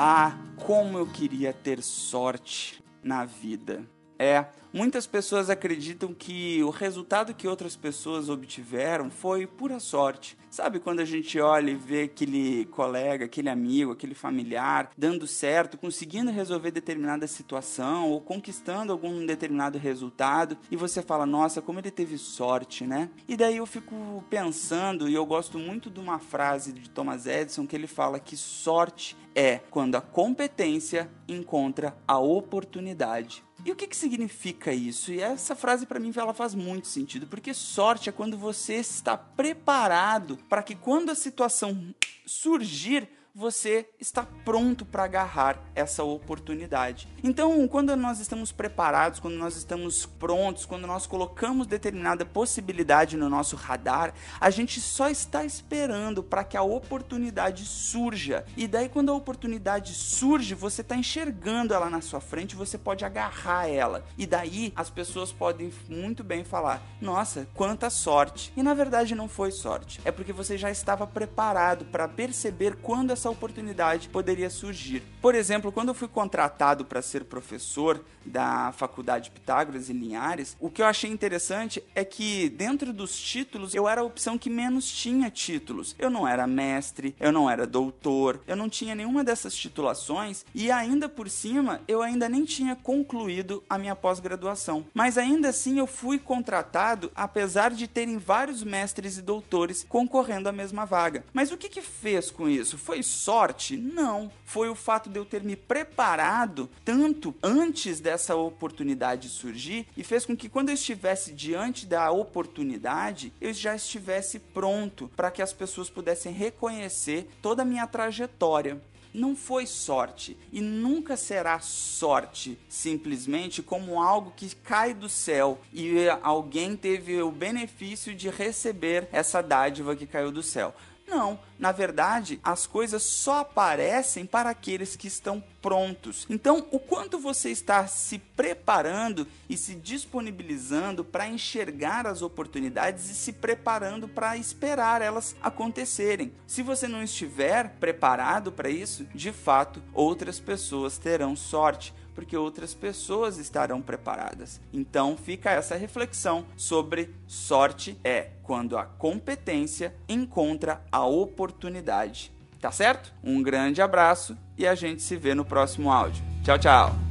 Ah, como eu queria ter sorte na vida. É, muitas pessoas acreditam que o resultado que outras pessoas obtiveram foi pura sorte. Sabe quando a gente olha e vê aquele colega, aquele amigo, aquele familiar dando certo, conseguindo resolver determinada situação ou conquistando algum determinado resultado e você fala, nossa, como ele teve sorte, né? E daí eu fico pensando e eu gosto muito de uma frase de Thomas Edison que ele fala que sorte é quando a competência encontra a oportunidade. E o que, que significa isso? E essa frase para mim ela faz muito sentido, porque sorte é quando você está preparado para que quando a situação surgir, você está pronto para agarrar essa oportunidade. Então, quando nós estamos preparados, quando nós estamos prontos, quando nós colocamos determinada possibilidade no nosso radar, a gente só está esperando para que a oportunidade surja. E daí, quando a oportunidade surge, você está enxergando ela na sua frente, você pode agarrar ela. E daí, as pessoas podem muito bem falar: Nossa, quanta sorte! E na verdade, não foi sorte, é porque você já estava preparado para perceber quando essa essa oportunidade poderia surgir. Por exemplo, quando eu fui contratado para ser professor da Faculdade Pitágoras em Linhares, o que eu achei interessante é que dentro dos títulos eu era a opção que menos tinha títulos. Eu não era mestre, eu não era doutor, eu não tinha nenhuma dessas titulações e ainda por cima eu ainda nem tinha concluído a minha pós-graduação. Mas ainda assim eu fui contratado apesar de terem vários mestres e doutores concorrendo à mesma vaga. Mas o que que fez com isso? Foi sorte? Não. Foi o fato de eu ter me preparado tanto antes dessa oportunidade surgir e fez com que quando eu estivesse diante da oportunidade, eu já estivesse pronto para que as pessoas pudessem reconhecer toda a minha trajetória não foi sorte e nunca será sorte simplesmente como algo que cai do céu e alguém teve o benefício de receber essa dádiva que caiu do céu. Não, na verdade, as coisas só aparecem para aqueles que estão prontos. Então, o quanto você está se preparando e se disponibilizando para enxergar as oportunidades e se preparando para esperar elas acontecerem. Se você não estiver preparado para isso, de fato, outras pessoas terão sorte porque outras pessoas estarão preparadas. Então fica essa reflexão sobre sorte é quando a competência encontra a oportunidade. Tá certo? Um grande abraço e a gente se vê no próximo áudio. Tchau, tchau!